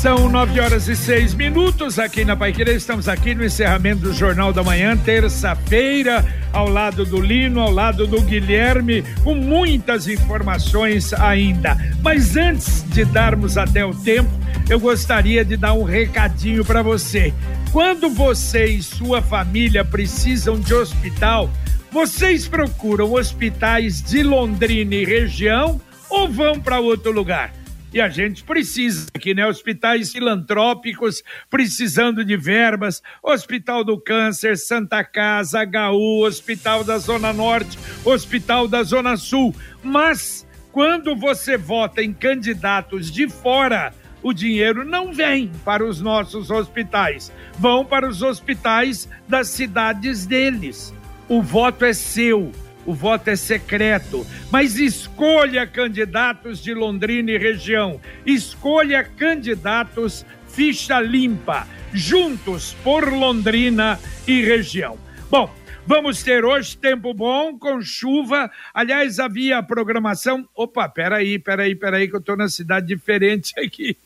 São nove horas e seis minutos aqui na Paiquerê. Estamos aqui no encerramento do Jornal da Manhã, terça-feira, ao lado do Lino, ao lado do Guilherme, com muitas informações ainda. Mas antes de darmos até o tempo, eu gostaria de dar um recadinho para você. Quando você e sua família precisam de hospital, vocês procuram hospitais de Londrina e região ou vão para outro lugar? E a gente precisa aqui, né? Hospitais filantrópicos precisando de verbas, Hospital do Câncer, Santa Casa, HU, Hospital da Zona Norte, Hospital da Zona Sul. Mas quando você vota em candidatos de fora, o dinheiro não vem para os nossos hospitais, vão para os hospitais das cidades deles. O voto é seu o voto é secreto, mas escolha candidatos de Londrina e região. Escolha candidatos ficha limpa, juntos por Londrina e região. Bom, Vamos ter hoje tempo bom, com chuva. Aliás, havia programação. Opa, peraí, peraí, peraí, que eu estou na cidade diferente aqui.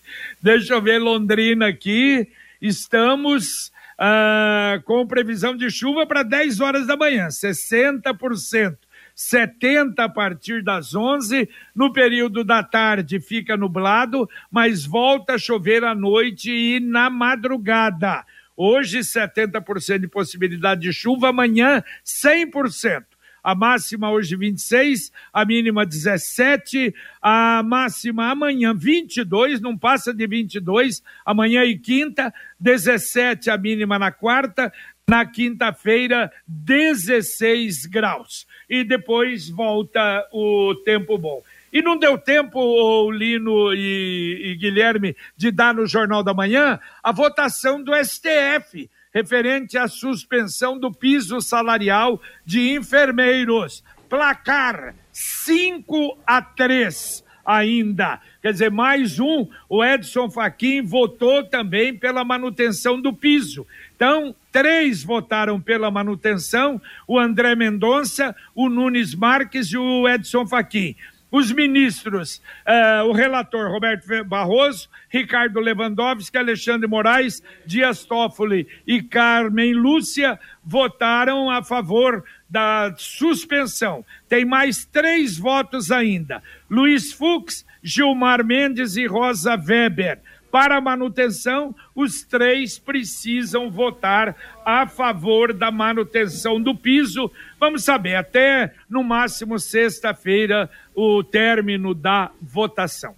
Deixa eu ver Londrina aqui. Estamos ah, com previsão de chuva para 10 horas da manhã, 60%. 70 a partir das 11. No período da tarde fica nublado, mas volta a chover à noite e na madrugada. Hoje, 70% de possibilidade de chuva, amanhã, 100% a máxima hoje 26, a mínima 17, a máxima amanhã 22, não passa de 22, amanhã e quinta, 17 a mínima na quarta, na quinta-feira 16 graus. E depois volta o tempo bom. E não deu tempo, o Lino e, e Guilherme, de dar no Jornal da Manhã a votação do STF referente à suspensão do piso salarial de enfermeiros. Placar 5 a 3 ainda. Quer dizer, mais um, o Edson Fachin votou também pela manutenção do piso. Então, três votaram pela manutenção: o André Mendonça, o Nunes Marques e o Edson Fachin os ministros, uh, o relator Roberto Barroso, Ricardo Lewandowski, Alexandre Moraes, Dias Toffoli e Carmen Lúcia votaram a favor da suspensão. Tem mais três votos ainda: Luiz Fux, Gilmar Mendes e Rosa Weber. Para a manutenção, os três precisam votar a favor da manutenção do piso. Vamos saber, até no máximo sexta-feira, o término da votação.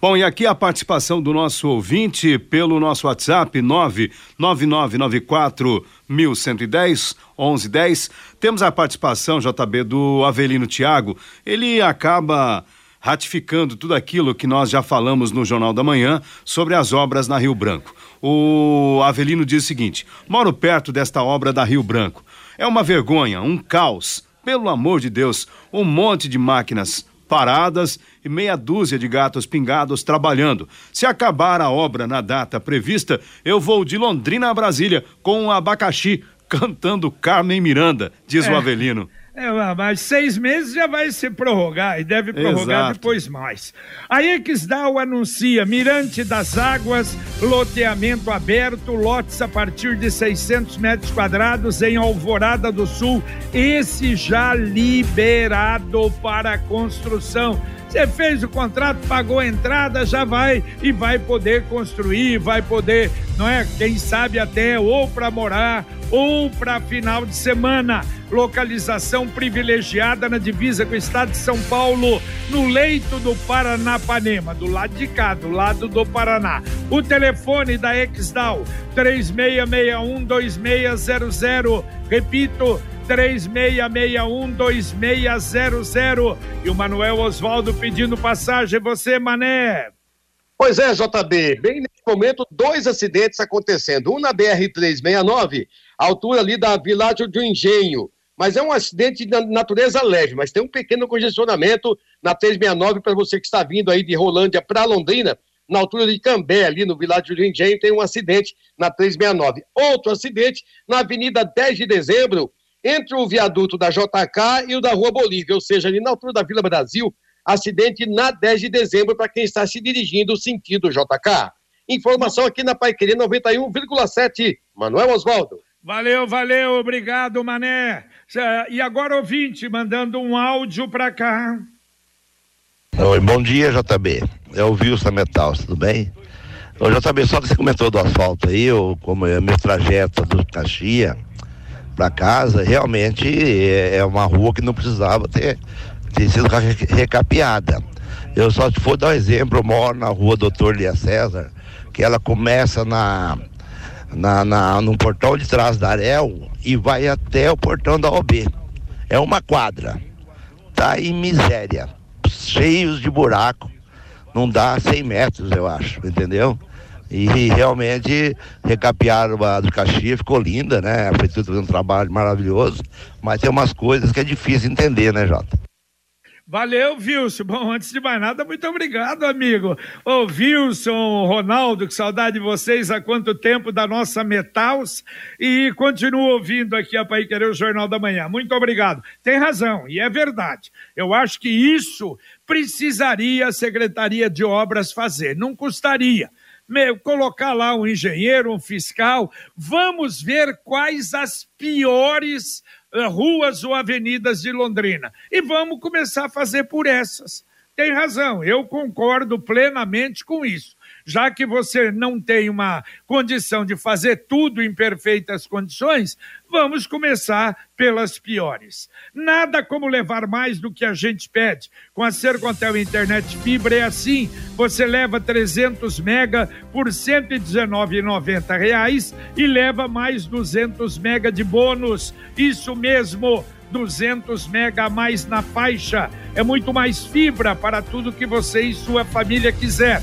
Bom, e aqui a participação do nosso ouvinte pelo nosso WhatsApp 99994 1110 1110. Temos a participação, JB, do Avelino Tiago. Ele acaba ratificando tudo aquilo que nós já falamos no Jornal da Manhã sobre as obras na Rio Branco. O Avelino diz o seguinte: moro perto desta obra da Rio Branco. É uma vergonha, um caos. Pelo amor de Deus, um monte de máquinas paradas e meia dúzia de gatos pingados trabalhando. Se acabar a obra na data prevista, eu vou de Londrina a Brasília com um abacaxi cantando Carmen Miranda, diz é. o Avelino. É, mas seis meses já vai se prorrogar e deve prorrogar Exato. depois mais. A Exdal anuncia Mirante das Águas, loteamento aberto, lotes a partir de 600 metros quadrados em Alvorada do Sul. Esse já liberado para construção. Você fez o contrato, pagou a entrada, já vai e vai poder construir, vai poder, não é? Quem sabe até ou para morar ou para final de semana. Localização privilegiada na divisa com o estado de São Paulo, no leito do Paranapanema, do lado de cá, do lado do Paraná. O telefone da Exdal, 36612600. Repito, 36612600. E o Manuel Oswaldo pedindo passagem. Você, Mané. Pois é, JB. Bem nesse momento, dois acidentes acontecendo. Um na BR-369, altura ali da Világio do Engenho. Mas é um acidente de natureza leve, mas tem um pequeno congestionamento na 369 para você que está vindo aí de Rolândia para Londrina, na altura de Cambé, ali no Világio do Engenho, tem um acidente na 369. Outro acidente na Avenida 10 de Dezembro, entre o viaduto da JK e o da Rua Bolívia, ou seja, ali na altura da Vila Brasil, acidente na 10 de dezembro para quem está se dirigindo sentido JK. Informação aqui na Paiqueria 91,7. Manuel Oswaldo. Valeu, valeu, obrigado, Mané. E agora ouvinte, mandando um áudio para cá. Oi, bom dia, JB. É o Wilson Metal, tudo bem? Ô, JB, só que você comentou do asfalto aí, eu, como é meu trajeto do Caxia para casa, realmente é, é uma rua que não precisava ter, ter sido recapeada. Eu só se for dar um exemplo, eu moro na rua Doutor Lia César, que ela começa na, na, na, no portão de trás da Arel e vai até o portão da OB. É uma quadra. Tá em miséria. Cheios de buraco. Não dá 100 metros, eu acho, entendeu? E realmente recapearam a do Caxias, ficou linda, né? A prefeitura fazendo um trabalho maravilhoso, mas tem umas coisas que é difícil entender, né, Jota? Valeu, Wilson. Bom, antes de mais nada, muito obrigado, amigo. Ô, Wilson, Ronaldo, que saudade de vocês há quanto tempo da nossa Metals. E continuo ouvindo aqui a Pai Querer o Jornal da Manhã. Muito obrigado. Tem razão, e é verdade. Eu acho que isso precisaria a Secretaria de Obras fazer. Não custaria. Meu, colocar lá um engenheiro, um fiscal. Vamos ver quais as piores eh, ruas ou avenidas de Londrina. E vamos começar a fazer por essas. Tem razão, eu concordo plenamente com isso já que você não tem uma condição de fazer tudo em perfeitas condições, vamos começar pelas piores. Nada como levar mais do que a gente pede. Com a Sercontel Internet Fibra é assim, você leva 300 mega por R$ 119,90 e leva mais 200 mega de bônus. Isso mesmo. 200 mega a mais na faixa. É muito mais fibra para tudo que você e sua família quiser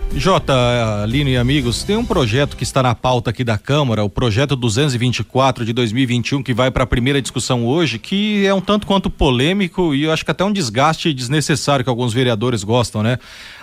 Jota, Lino e amigos, tem um projeto que está na pauta aqui da Câmara, o projeto 224 de 2021, que vai para a primeira discussão hoje, que é um tanto quanto polêmico e eu acho que até um desgaste desnecessário que alguns vereadores gostam, né?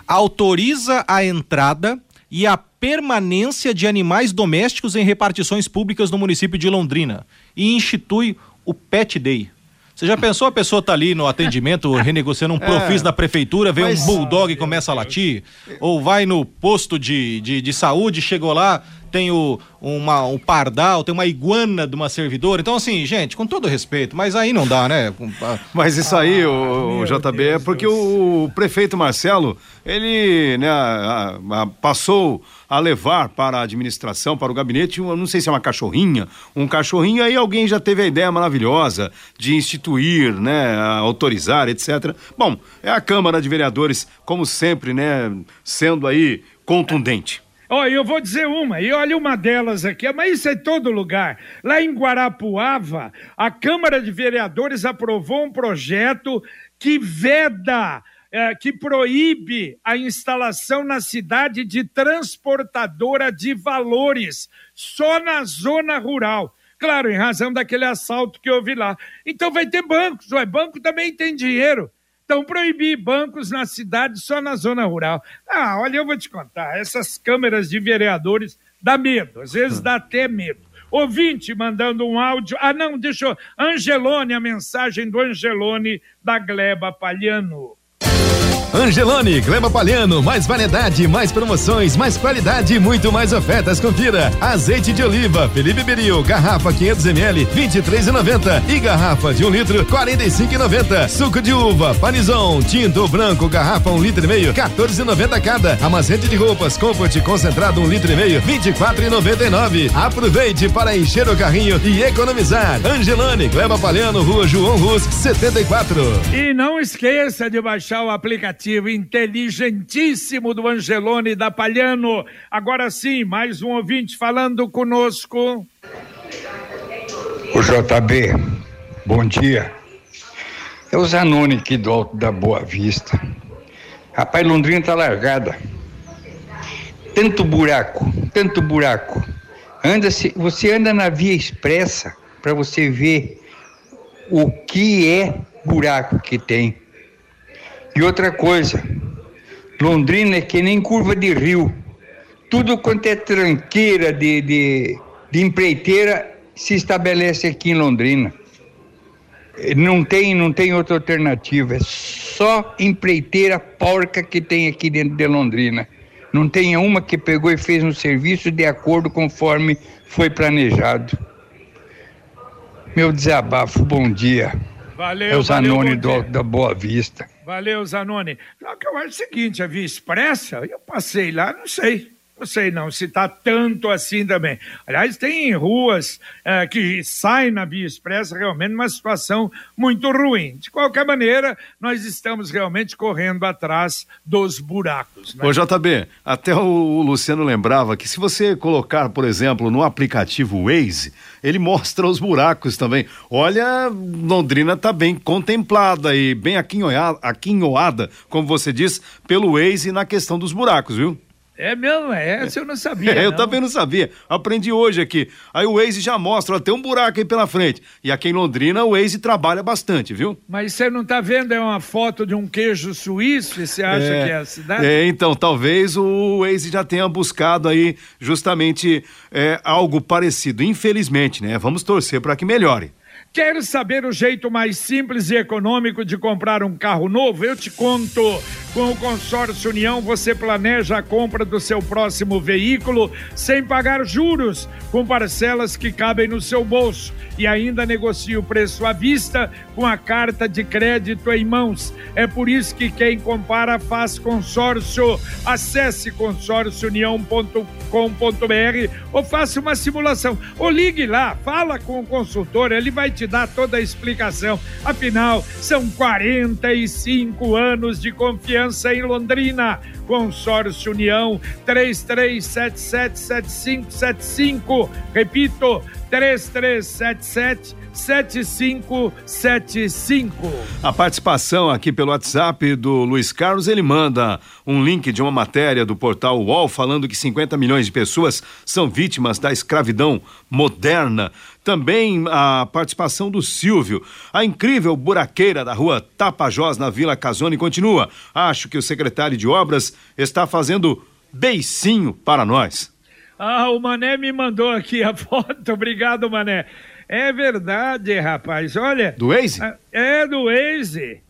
Autoriza a entrada e a permanência de animais domésticos em repartições públicas no município de Londrina e institui o Pet Day. Você já pensou a pessoa tá ali no atendimento renegociando um é, profis da prefeitura, vem mas... um bulldog e começa a latir? Ou vai no posto de, de, de saúde, chegou lá, tem o, uma, um pardal, tem uma iguana de uma servidora. Então, assim, gente, com todo respeito, mas aí não dá, né? Mas isso aí, ah, o, o JB, Deus é porque Deus. o prefeito Marcelo, ele né, a, a, passou a levar para a administração, para o gabinete, eu não sei se é uma cachorrinha, um cachorrinho, aí alguém já teve a ideia maravilhosa de instituir, né, autorizar, etc. Bom, é a Câmara de Vereadores, como sempre, né, sendo aí contundente. Olha, eu vou dizer uma, e olha uma delas aqui, mas isso é todo lugar. Lá em Guarapuava, a Câmara de Vereadores aprovou um projeto que veda, é, que proíbe a instalação na cidade de transportadora de valores, só na zona rural. Claro, em razão daquele assalto que houve lá. Então vai ter bancos, o banco também tem dinheiro. Então, proibir bancos na cidade só na zona rural. Ah, olha, eu vou te contar, essas câmeras de vereadores dá medo, às vezes dá até medo. Ouvinte mandando um áudio. Ah, não, deixa eu. Angelone, a mensagem do Angelone da Gleba Palhano. Angelone, Gleba Palhano, mais variedade, mais promoções, mais qualidade e muito mais ofertas. Confira. Azeite de oliva, Felipe Beril, garrafa 500 ml, 23,90 e garrafa de um litro, 45,90. Suco de uva, panizão, tinto branco, garrafa um litro e meio, 14,90 cada. Amazete de roupas, comfort concentrado um litro e meio, 24,99. Aproveite para encher o carrinho e economizar. Angelone, Gleba Palhano, Rua João Rus, 74. E não esqueça de baixar o aplicativo inteligentíssimo do Angelone da Palhano. Agora sim, mais um ouvinte falando conosco. O JB, bom dia. É o Zanoni aqui do Alto da Boa Vista. Rapaz, Londrina tá largada. Tanto buraco, tanto buraco. Anda -se, você anda na via expressa para você ver o que é buraco que tem. E outra coisa, Londrina é que nem curva de rio. Tudo quanto é tranqueira de, de, de empreiteira se estabelece aqui em Londrina. Não tem, não tem outra alternativa. É só empreiteira porca que tem aqui dentro de Londrina. Não tem uma que pegou e fez um serviço de acordo conforme foi planejado. Meu desabafo, bom dia. Valeu, É o Zanoni valeu, do, da Boa Vista. Valeu, Zanoni. Só que eu acho o seguinte, a Via Expressa, eu passei lá, não sei. Não sei não se está tanto assim também. Aliás, tem ruas eh, que saem na Via Expressa realmente numa situação muito ruim. De qualquer maneira, nós estamos realmente correndo atrás dos buracos. Né? Ô JB, até o, Luciano lembrava que se você colocar, por exemplo, no aplicativo Waze, ele mostra os buracos também. Olha, Londrina está bem contemplada e bem aquinhoada, como você diz, pelo Waze na questão dos buracos, viu? É mesmo, é, essa eu não sabia. É, eu não. também não sabia. Aprendi hoje aqui. Aí o Waze já mostra, ó, tem um buraco aí pela frente. E aqui em Londrina o Waze trabalha bastante, viu? Mas você não está vendo, é uma foto de um queijo suíço e você acha que é a cidade? É, então, talvez o Waze já tenha buscado aí justamente é, algo parecido. Infelizmente, né? Vamos torcer para que melhore. Quer saber o jeito mais simples e econômico de comprar um carro novo? Eu te conto. Com o Consórcio União, você planeja a compra do seu próximo veículo sem pagar juros, com parcelas que cabem no seu bolso e ainda negocia o preço à vista com a carta de crédito em mãos. É por isso que quem compara faz consórcio. Acesse consórciounião.com.br ou faça uma simulação. Ou ligue lá, fala com o consultor, ele vai te dar toda a explicação. Afinal, são 45 anos de confiança em Londrina. Consórcio União 33777575. Repito, 3377 7575. A participação aqui pelo WhatsApp do Luiz Carlos, ele manda um link de uma matéria do portal UOL falando que 50 milhões de pessoas são vítimas da escravidão moderna. Também a participação do Silvio. A incrível buraqueira da rua Tapajós, na Vila Casone, continua. Acho que o secretário de Obras está fazendo beicinho para nós. Ah, o Mané me mandou aqui a foto. Obrigado, Mané. É verdade, rapaz. Olha. Do Waze? É do Waze.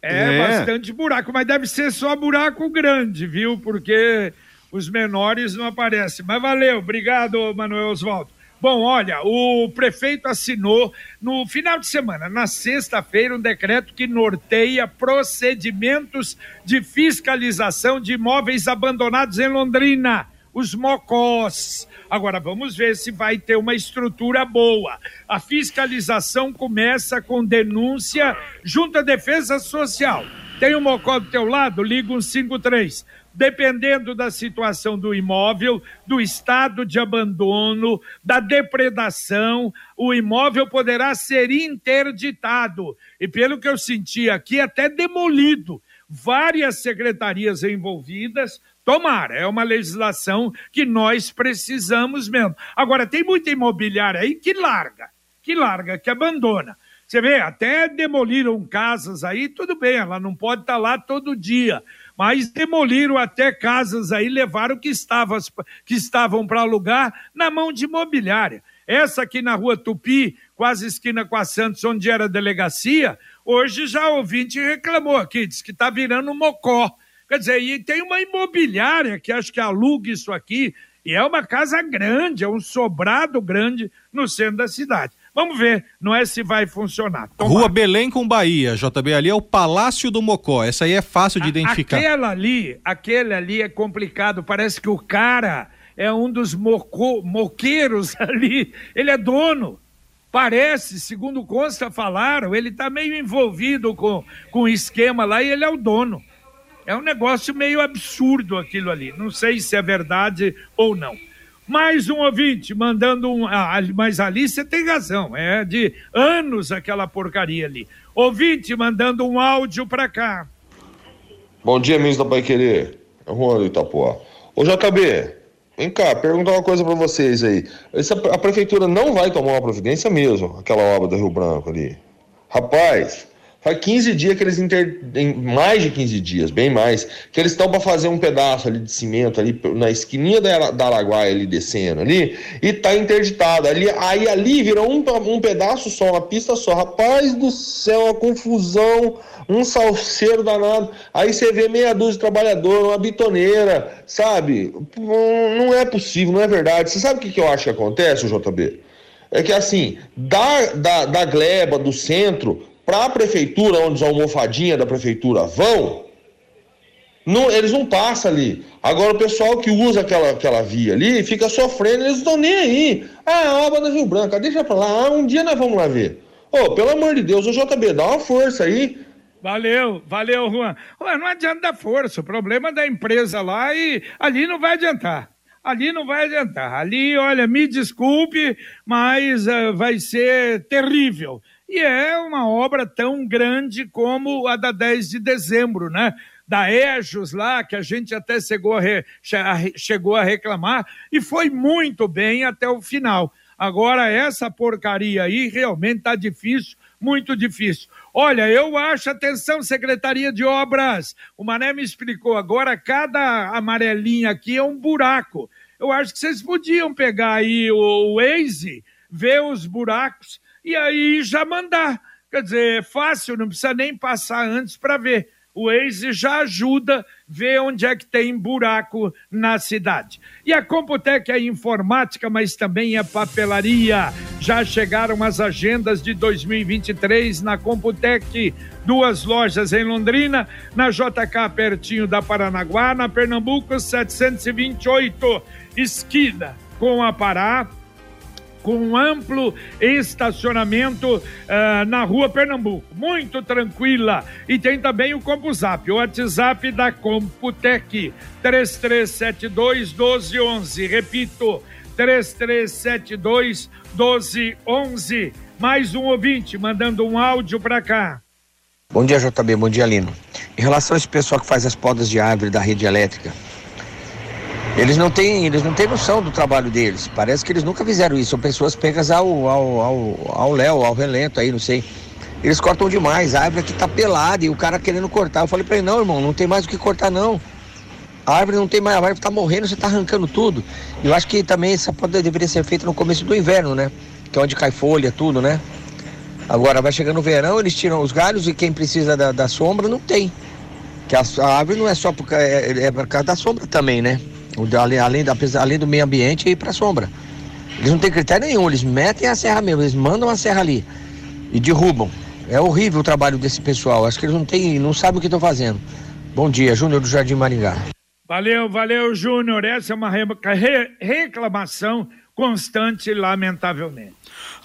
É, É. bastante buraco, mas deve ser só buraco grande, viu? Porque os menores não aparecem. Mas valeu, obrigado, Manuel Oswaldo. Bom, olha, o prefeito assinou no final de semana, na sexta-feira, um decreto que norteia procedimentos de fiscalização de imóveis abandonados em Londrina, os mocós. Agora vamos ver se vai ter uma estrutura boa. A fiscalização começa com denúncia junto à Defesa Social. Tem um mocó do teu lado? Liga um 53 dependendo da situação do imóvel, do estado de abandono, da depredação, o imóvel poderá ser interditado. E pelo que eu senti aqui, até demolido. Várias secretarias envolvidas. Tomara, é uma legislação que nós precisamos mesmo. Agora, tem muita imobiliária aí que larga, que larga, que abandona. Você vê, até demoliram casas aí, tudo bem, ela não pode estar lá todo dia, mas demoliram até casas aí, levaram que, estava, que estavam para alugar na mão de imobiliária. Essa aqui na rua Tupi, quase esquina com a Santos, onde era delegacia, hoje já ouvinte reclamou aqui, disse que está virando um mocó. Quer dizer, e tem uma imobiliária que acho que aluga isso aqui, e é uma casa grande, é um sobrado grande no centro da cidade. Vamos ver, não é se vai funcionar. Tomara. Rua Belém com Bahia, JB, ali é o Palácio do Mocó. Essa aí é fácil de identificar. Aquela ali, aquele ali é complicado. Parece que o cara é um dos moco, moqueiros ali. Ele é dono. Parece, segundo consta, falaram, ele está meio envolvido com, com o esquema lá e ele é o dono. É um negócio meio absurdo aquilo ali. Não sei se é verdade ou não. Mais um ouvinte mandando um. Ah, mas ali você tem razão, é de anos aquela porcaria ali. Ouvinte mandando um áudio para cá. Bom dia, ministro da Pai Querer. É Juan do Itapuá. Ô JB, vem cá, perguntar uma coisa para vocês aí. Essa, a prefeitura não vai tomar uma providência mesmo, aquela obra do Rio Branco ali. Rapaz, Faz 15 dias que eles inter... mais de 15 dias, bem mais, que eles estão para fazer um pedaço ali de cimento ali na esquininha da, da Araguaia ali descendo ali e tá interditado. Ali, aí ali virou um, um pedaço só, uma pista só. Rapaz do céu, uma confusão, um salseiro danado. Aí você vê meia dúzia de trabalhador, uma bitoneira, sabe? Não é possível, não é verdade. Você sabe o que, que eu acho que acontece, JB? É que assim, da, da, da gleba, do centro, para a prefeitura, onde os almofadinhas da prefeitura vão, não, eles não passam ali. Agora o pessoal que usa aquela, aquela via ali fica sofrendo, eles não estão nem aí. Ah, a obra da Rio Branco, deixa para lá, ah, um dia nós vamos lá ver. Ô, oh, pelo amor de Deus, o JB, dá uma força aí. Valeu, valeu, Juan. Juan, não adianta dar força, o problema é da empresa lá e ali não vai adiantar. Ali não vai adiantar. Ali, olha, me desculpe, mas uh, vai ser terrível. E é uma obra tão grande como a da 10 de dezembro, né? Da EJOS lá, que a gente até chegou a, re, chegou a reclamar, e foi muito bem até o final. Agora, essa porcaria aí realmente está difícil, muito difícil. Olha, eu acho, atenção, Secretaria de Obras, o Mané me explicou agora, cada amarelinha aqui é um buraco. Eu acho que vocês podiam pegar aí o Waze, ver os buracos e aí já mandar. Quer dizer, é fácil, não precisa nem passar antes para ver. O Waze já ajuda ver onde é que tem buraco na cidade. E a Computec é informática, mas também é papelaria. Já chegaram as agendas de 2023 na Computec. Duas lojas em Londrina, na JK pertinho da Paranaguá, na Pernambuco 728, esquina com a Pará com um amplo estacionamento uh, na rua Pernambuco. Muito tranquila. E tem também o CompuZap, o WhatsApp da Computec, 3372 1211. Repito, 3372 1211. Mais um ouvinte mandando um áudio para cá. Bom dia, JB. Bom dia, Lino. Em relação a esse pessoal que faz as podas de árvore da rede elétrica, eles não têm, eles não têm noção do trabalho deles. Parece que eles nunca fizeram isso. São pessoas pegas ao ao ao, ao léu, ao relento aí, não sei. Eles cortam demais. A árvore aqui tá pelada e o cara querendo cortar. Eu falei para ele, não, irmão, não tem mais o que cortar, não. A árvore não tem mais, a árvore tá morrendo, você tá arrancando tudo. Eu acho que também essa poda deveria ser feita no começo do inverno, né? Que é onde cai folha, tudo, né? Agora vai chegando o verão, eles tiram os galhos e quem precisa da, da sombra não tem. Que a, a, árvore não é só por, é, é por causa da sombra também, né? Além, além, além do meio ambiente, ir para a sombra. Eles não têm critério nenhum, eles metem a serra mesmo, eles mandam a serra ali e derrubam. É horrível o trabalho desse pessoal. Acho que eles não têm, não sabem o que estão fazendo. Bom dia, Júnior do Jardim Maringá. Valeu, valeu, Júnior. Essa é uma reclamação constante, lamentavelmente.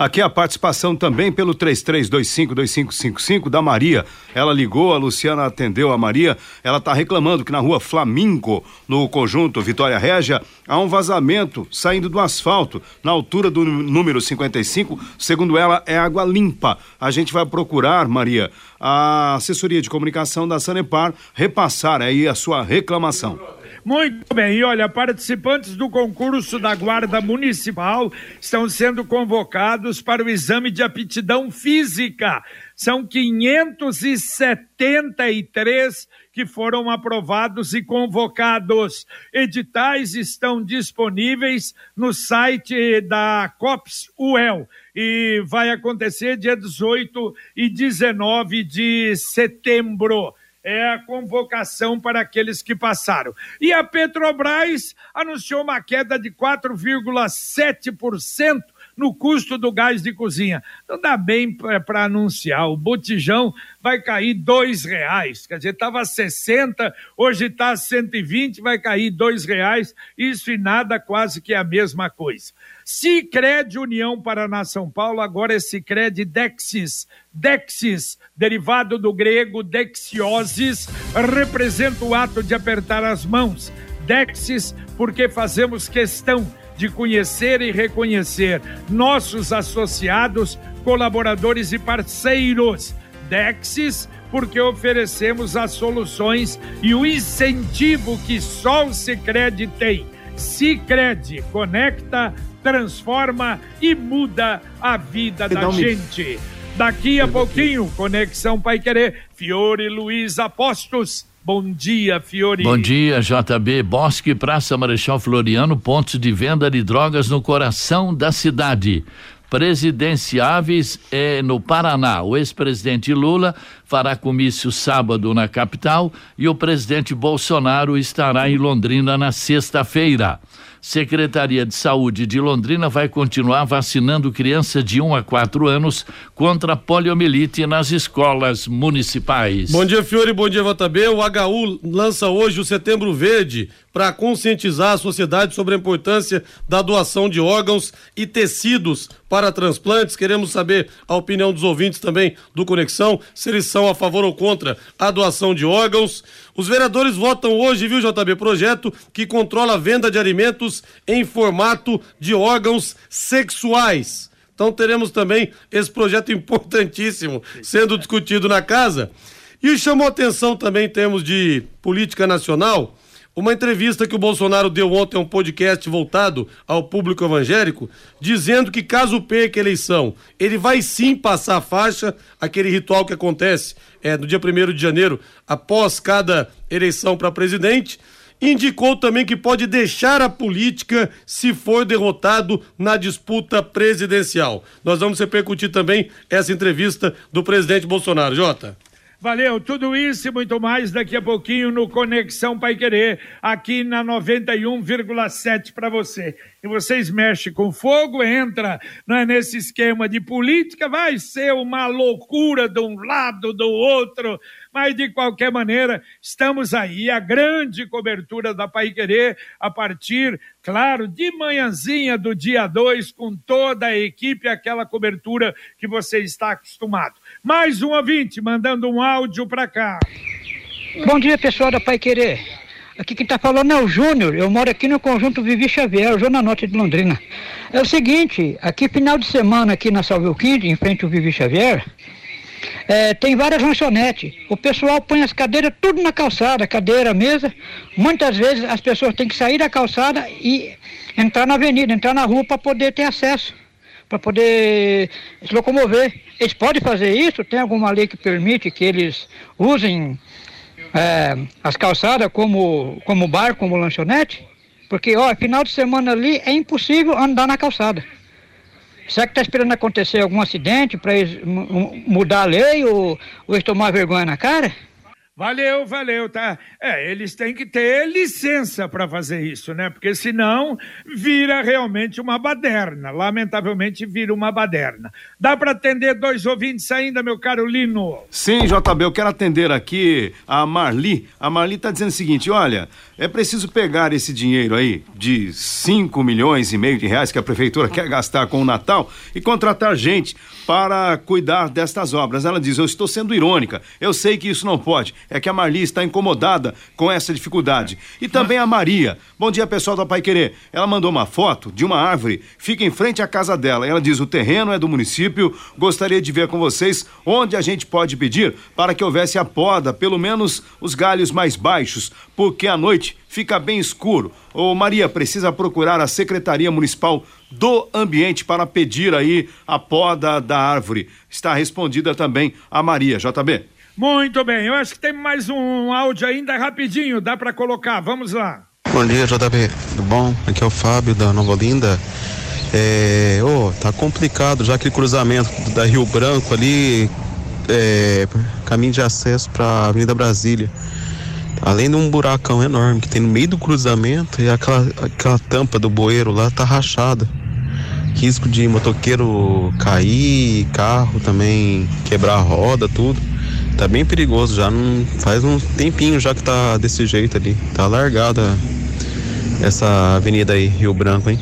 Aqui a participação também pelo 33252555 da Maria. Ela ligou, a Luciana atendeu a Maria. Ela está reclamando que na rua Flamingo, no conjunto Vitória Régia, há um vazamento saindo do asfalto na altura do número 55. Segundo ela, é água limpa. A gente vai procurar, Maria, a assessoria de comunicação da Sanepar repassar aí a sua reclamação. Muito bem, e olha, participantes do concurso da Guarda Municipal estão sendo convocados para o exame de aptidão física. São 573 que foram aprovados e convocados. Editais estão disponíveis no site da COPS UEL e vai acontecer dia 18 e 19 de setembro é a convocação para aqueles que passaram. E a Petrobras anunciou uma queda de 4,7% no custo do gás de cozinha. Não dá bem para anunciar. O botijão vai cair dois reais. Quer dizer, estava 60, hoje está 120, vai cair dois reais. Isso e nada quase que é a mesma coisa. Cicred União Paraná São Paulo, agora é Cicred Dexis. Dexis, derivado do grego dexiosis, representa o ato de apertar as mãos. Dexis, porque fazemos questão de conhecer e reconhecer nossos associados, colaboradores e parceiros. Dexis, porque oferecemos as soluções e o incentivo que só o Sicredi tem. Sicredi conecta, transforma e muda a vida da gente. Daqui a pouquinho, Conexão Pai Querer, Fiore Luiz Apostos. Bom dia, Fiore. Bom dia, JB. Bosque, Praça Marechal Floriano, pontos de venda de drogas no coração da cidade presidenciáveis é, no Paraná. O ex-presidente Lula fará comício sábado na capital e o presidente Bolsonaro estará em Londrina na sexta-feira. Secretaria de Saúde de Londrina vai continuar vacinando crianças de 1 a 4 anos contra poliomielite nas escolas municipais. Bom dia, Fiore. Bom dia, JB. O HU lança hoje o Setembro Verde para conscientizar a sociedade sobre a importância da doação de órgãos e tecidos para transplantes. Queremos saber a opinião dos ouvintes também do Conexão, se eles são a favor ou contra a doação de órgãos. Os vereadores votam hoje, viu, JB? Projeto que controla a venda de alimentos em formato de órgãos sexuais. Então teremos também esse projeto importantíssimo sendo discutido na casa. E chamou atenção também em termos de política nacional uma entrevista que o Bolsonaro deu ontem a um podcast voltado ao público evangélico, dizendo que caso perca a eleição, ele vai sim passar a faixa, aquele ritual que acontece é, no dia 1 de janeiro, após cada eleição para presidente. Indicou também que pode deixar a política se for derrotado na disputa presidencial. Nós vamos repercutir também essa entrevista do presidente Bolsonaro. Jota. Valeu, tudo isso e muito mais daqui a pouquinho no Conexão Pai Querer, aqui na 91,7 para você. E vocês mexem com fogo, entra é nesse esquema de política, vai ser uma loucura de um lado, do outro, mas de qualquer maneira, estamos aí, a grande cobertura da Pai Querer, a partir, claro, de manhãzinha do dia 2, com toda a equipe, aquela cobertura que você está acostumado. Mais um ouvinte mandando um áudio para cá. Bom dia, pessoal da Pai Querer. Aqui quem está falando é o Júnior. Eu moro aqui no conjunto Vivi Xavier, Zona Norte de Londrina. É o seguinte, aqui final de semana, aqui na Salve Quinte, em frente ao Vivi Xavier, é, tem várias lanchonetes. O pessoal põe as cadeiras tudo na calçada, cadeira, mesa. Muitas vezes as pessoas têm que sair da calçada e entrar na avenida, entrar na rua para poder ter acesso para poder se locomover. Eles podem fazer isso? Tem alguma lei que permite que eles usem é, as calçadas como, como bar, como lanchonete? Porque, ó, final de semana ali é impossível andar na calçada. Será que está esperando acontecer algum acidente para eles mudar a lei ou, ou eles tomar vergonha na cara? Valeu, valeu, tá? É, eles têm que ter licença para fazer isso, né? Porque senão vira realmente uma baderna. Lamentavelmente vira uma baderna. Dá para atender dois ouvintes ainda, meu caro Lino? Sim, JB, eu quero atender aqui a Marli. A Marli tá dizendo o seguinte: olha, é preciso pegar esse dinheiro aí de 5 milhões e meio de reais que a prefeitura quer gastar com o Natal e contratar gente para cuidar destas obras. Ela diz: Eu estou sendo irônica, eu sei que isso não pode. É que a Marli está incomodada com essa dificuldade. E também a Maria. Bom dia, pessoal da Pai Querer. Ela mandou uma foto de uma árvore, fica em frente à casa dela. Ela diz: O terreno é do município, gostaria de ver com vocês onde a gente pode pedir para que houvesse a poda, pelo menos os galhos mais baixos, porque à noite fica bem escuro. Ô Maria, precisa procurar a Secretaria Municipal do Ambiente para pedir aí a poda da árvore. Está respondida também a Maria, JB. Muito bem, eu acho que tem mais um áudio ainda rapidinho, dá para colocar, vamos lá. Bom dia, JB, tudo bom? Aqui é o Fábio da Nova Olinda. É, oh, tá complicado já aquele cruzamento da Rio Branco ali, é, caminho de acesso para Avenida Brasília. Além de um buracão enorme que tem no meio do cruzamento e aquela, aquela tampa do bueiro lá tá rachada. Risco de motoqueiro cair, carro também quebrar roda, tudo. Tá bem perigoso já, não faz um tempinho já que tá desse jeito ali. Tá largada essa avenida aí, Rio Branco, hein?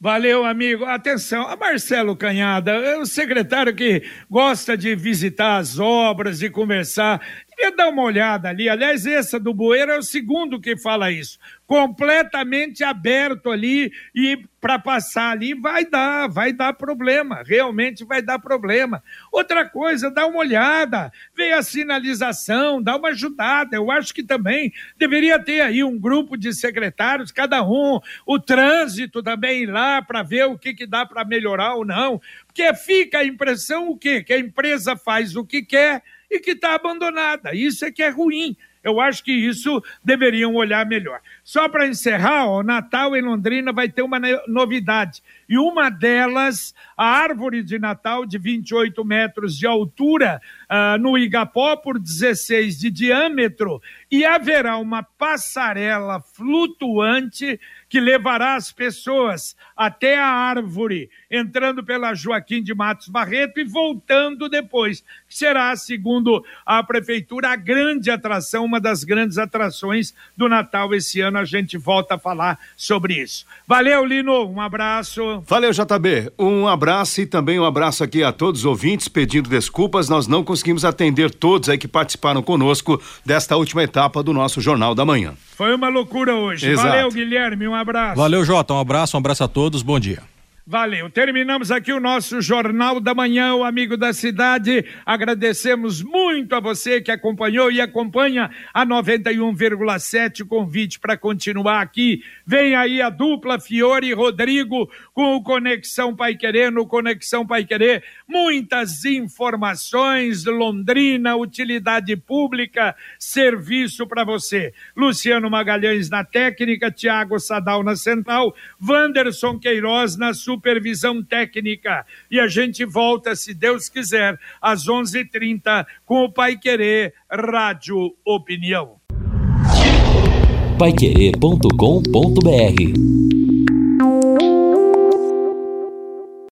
Valeu, amigo. Atenção, a Marcelo Canhada, é o secretário que gosta de visitar as obras e conversar. Queria dar uma olhada ali. Aliás, essa do Bueiro é o segundo que fala isso. Completamente aberto ali e para passar ali vai dar, vai dar problema. Realmente vai dar problema. Outra coisa, dá uma olhada, vê a sinalização, dá uma ajudada. Eu acho que também deveria ter aí um grupo de secretários, cada um, o trânsito também ir lá para ver o que, que dá para melhorar ou não. Porque fica a impressão o quê? Que a empresa faz o que quer e que está abandonada. Isso é que é ruim. Eu acho que isso deveriam olhar melhor. Só para encerrar, o Natal em Londrina vai ter uma novidade. E uma delas, a árvore de Natal de 28 metros de altura uh, no Igapó por 16 de diâmetro. E haverá uma passarela flutuante que levará as pessoas até a árvore, entrando pela Joaquim de Matos Barreto e voltando depois. Será, segundo a prefeitura, a grande atração, uma das grandes atrações do Natal esse ano. A gente volta a falar sobre isso. Valeu, Lino, um abraço. Valeu, JB. Um abraço e também um abraço aqui a todos os ouvintes, pedindo desculpas, nós não conseguimos atender todos aí que participaram conosco desta última etapa do nosso Jornal da Manhã. Foi uma loucura hoje. Exato. Valeu, Guilherme, um abraço. Valeu, Jota, um abraço, um abraço a todos, bom dia. Valeu. Terminamos aqui o nosso Jornal da Manhã, o Amigo da Cidade. Agradecemos muito a você que acompanhou e acompanha a 91,7. Convite para continuar aqui. Vem aí a dupla Fiore e Rodrigo com o Conexão Pai Querer no Conexão Pai Querer. Muitas informações, Londrina, utilidade pública, serviço para você. Luciano Magalhães na técnica, Tiago Sadal na central, Wanderson Queiroz na sua supervisão técnica. E a gente volta, se Deus quiser, às 11:30 com o Pai Querer Rádio Opinião. Paiquerê.com.br